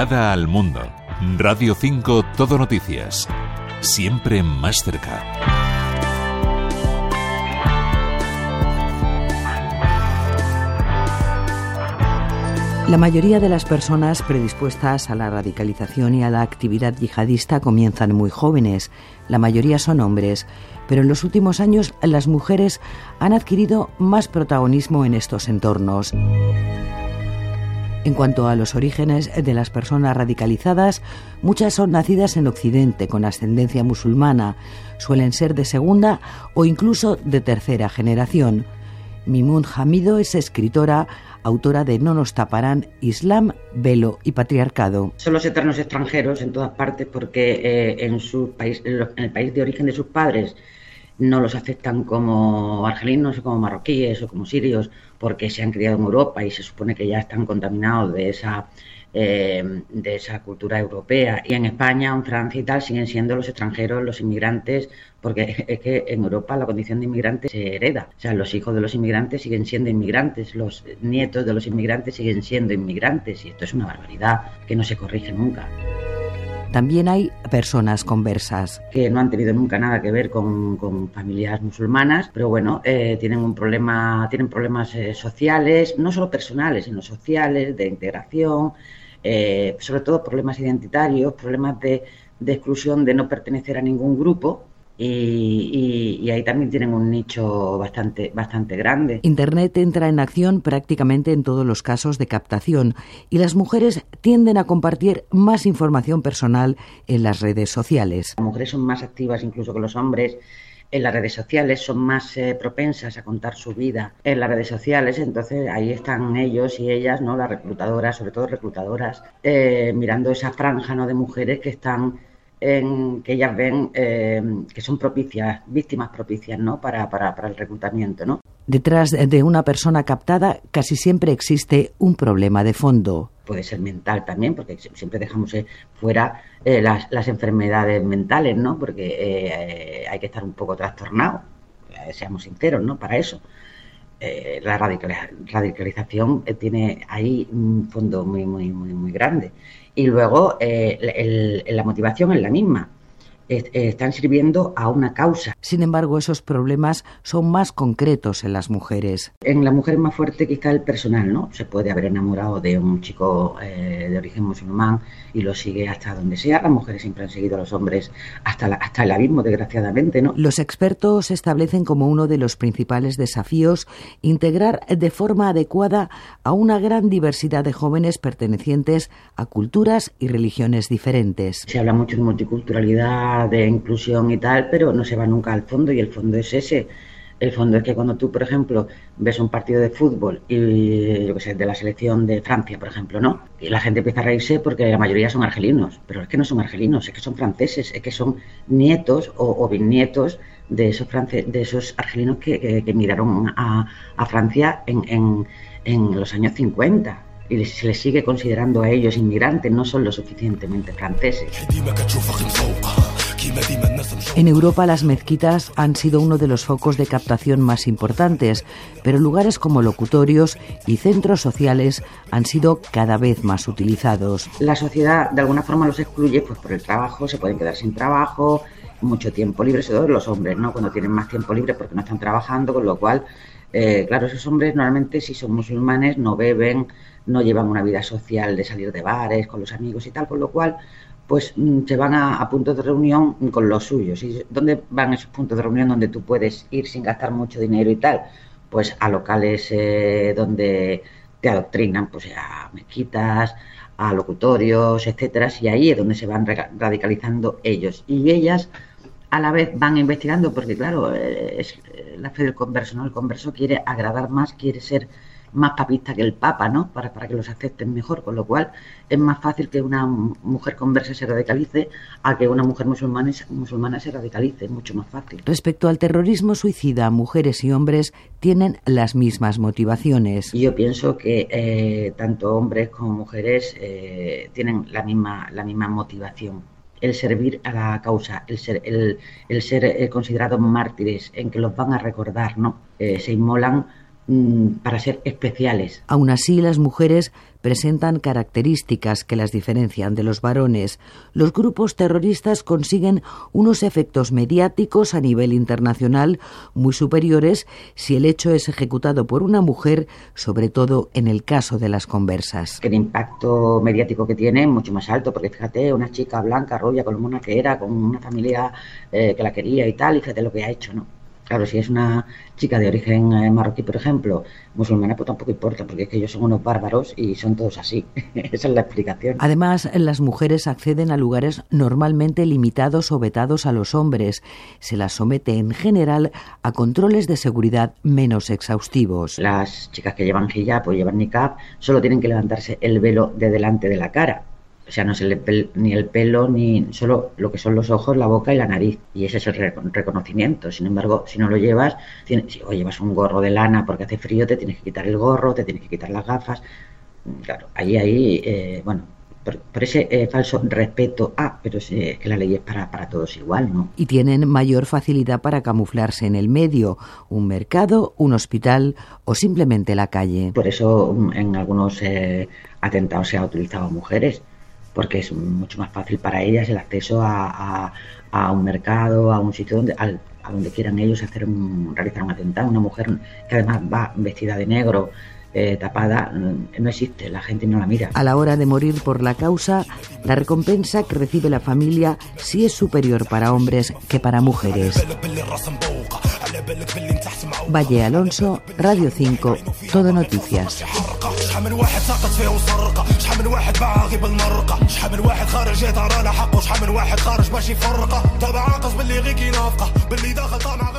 Al mundo. Radio 5 Todo Noticias. Siempre más cerca. La mayoría de las personas predispuestas a la radicalización y a la actividad yihadista comienzan muy jóvenes. La mayoría son hombres, pero en los últimos años las mujeres han adquirido más protagonismo en estos entornos. En cuanto a los orígenes de las personas radicalizadas, muchas son nacidas en Occidente con ascendencia musulmana, suelen ser de segunda o incluso de tercera generación. Mimun Hamido es escritora, autora de No nos taparán, Islam, Velo y Patriarcado. Son los eternos extranjeros en todas partes porque eh, en, su país, en el país de origen de sus padres no los aceptan como argelinos o como marroquíes o como sirios porque se han criado en Europa y se supone que ya están contaminados de esa eh, de esa cultura europea. Y en España, en Francia y tal, siguen siendo los extranjeros, los inmigrantes, porque es que en Europa la condición de inmigrante se hereda. O sea, los hijos de los inmigrantes siguen siendo inmigrantes, los nietos de los inmigrantes siguen siendo inmigrantes, y esto es una barbaridad que no se corrige nunca. También hay personas conversas. Que no han tenido nunca nada que ver con, familias musulmanas, pero bueno, eh, tienen un problema, tienen problemas eh, sociales, no solo personales, sino sociales, de integración, eh, sobre todo problemas identitarios, problemas de, exclusión, de no pertenecer a ningún grupo. Y, ahí también tienen un nicho bastante, bastante grande. Internet entra en acción prácticamente en todos los casos de captación y las mujeres tienden a compartir más información personal en las redes sociales. Las mujeres son más activas incluso que los hombres en las redes sociales, son más eh, propensas a contar su vida en las redes sociales, entonces ahí están ellos y ellas, ¿no? Las reclutadoras, sobre todo reclutadoras, eh, mirando esa franja ¿no? de mujeres que están en, que ellas ven eh, que son propicias, víctimas propicias, ¿no? Para, para, para el reclutamiento, ¿no? Detrás de una persona captada casi siempre existe un problema de fondo. Puede ser mental también, porque siempre dejamos eh, fuera eh, las, enfermedades mentales, ¿no? Porque eh, hay que estar un poco trastornado, seamos sinceros, ¿no? Para eso. La radicalización tiene ahí un fondo muy, muy, muy, muy grande. Y luego la motivación es la misma están sirviendo a una causa. Sin embargo, esos problemas son más concretos en las mujeres. En la mujer más fuerte quizá el personal, ¿no? Se puede haber enamorado de un chico eh, de origen musulmán y lo sigue hasta donde sea. Las mujeres siempre han seguido a los hombres hasta, hasta el abismo, desgraciadamente, ¿no? Los expertos establecen como uno de los principales desafíos integrar de forma adecuada a una gran diversidad de jóvenes pertenecientes a culturas y religiones diferentes. Se habla mucho de multiculturalidad de inclusión y tal, pero no se va nunca al fondo y el fondo es ese. El fondo es que cuando tú, por ejemplo, ves un partido de fútbol y yo que de la selección de Francia, por ejemplo, ¿no? Y la gente empieza a reírse porque la mayoría son argelinos, pero es que no son argelinos, es que son franceses, es que son nietos o, bisnietos de esos de esos argelinos que, que, miraron a, a Francia en, en los años 50 y se les sigue considerando a ellos inmigrantes, no son lo suficientemente franceses. En Europa las mezquitas han sido uno de los focos de captación más importantes, pero lugares como locutorios y centros sociales han sido cada vez más utilizados. La sociedad de alguna forma los excluye pues por el trabajo, se pueden quedar sin trabajo, mucho tiempo libre, sobre todo los hombres, ¿no? Cuando tienen más tiempo libre porque no están trabajando, con lo cual, eh, claro, esos hombres normalmente si son musulmanes no beben, no llevan una vida social de salir de bares con los amigos y tal, con lo cual pues mm, se van a, puntos de reunión con los suyos. ¿Y dónde van esos puntos de reunión donde tú puedes ir sin gastar mucho dinero y tal? Pues a locales eh, donde te adoctrinan, pues a mezquitas, a locutorios, etcétera, y ahí es donde se van radicalizando ellos. Y ellas a la vez van investigando, porque claro, eh, es la fe del converso, ¿no? El converso quiere agradar más, quiere ser más papista que el Papa, ¿no? Para, para que los acepten mejor, con lo cual es más fácil que una mujer conversa se radicalice a que una mujer musulmana, musulmana se radicalice, es mucho más fácil. Respecto al terrorismo suicida, mujeres y hombres tienen las mismas motivaciones. Yo pienso que eh, tanto hombres como mujeres eh, tienen la misma, la misma motivación el servir a la causa, el ser, el, ser eh, considerados mártires, en que los van a recordar, ¿no? se inmolan para ser especiales. Aún así, las mujeres presentan características que las diferencian de los varones. Los grupos terroristas consiguen unos efectos mediáticos a nivel internacional muy superiores si el hecho es ejecutado por una mujer, sobre todo en el caso de las conversas. El impacto mediático que tiene es mucho más alto, porque fíjate, una chica blanca, rubia, colomona que era, con una familia eh, que la quería y tal, y fíjate lo que ha hecho, ¿no? Claro, si es una chica de origen eh, marroquí, por ejemplo, musulmana, pues tampoco importa, porque es que ellos son unos bárbaros y son todos así. Esa es la explicación. Además, las mujeres acceden a lugares normalmente limitados o vetados a los hombres. Se las somete en general a controles de seguridad menos exhaustivos. Las chicas que llevan hijab o llevan niqab solo tienen que levantarse el velo de delante de la cara o sea, no se le ni el pelo, ni solo lo que son los ojos, la boca y la nariz. Y ese es el reconocimiento. Sin embargo, si no lo llevas, si o llevas un gorro de lana porque hace frío, te tienes que quitar el gorro, te tienes que quitar las gafas. Claro, ahí, ahí, eh, bueno, por, ese eh, falso respeto ah, pero es que la ley es para, para todos igual, ¿no? Y tienen mayor facilidad para camuflarse en el medio, un mercado, un hospital o simplemente la calle. Por eso mm, en algunos eh, atentados se ha utilizado mujeres porque es mucho más fácil para ellas el acceso a, un mercado, a un sitio donde, a donde quieran ellos hacer un, realizar un atentado. Una mujer que además va vestida de negro, eh, tapada, mm, no existe, la gente no la mira. A la hora de morir por la causa, la recompensa que recibe la familia sí es superior para hombres que para mujeres. Valle Alonso, Radio 5, Todo Noticias. شحال من واحد سقط فيه وسرقة؟ شحال من واحد باغي بالمرقة؟ شحال من واحد خارج يدار على حقه؟ شحال من واحد خارج باش يفرقه؟ دابا عاقص باللي غير كينافقه باللي داخل طامع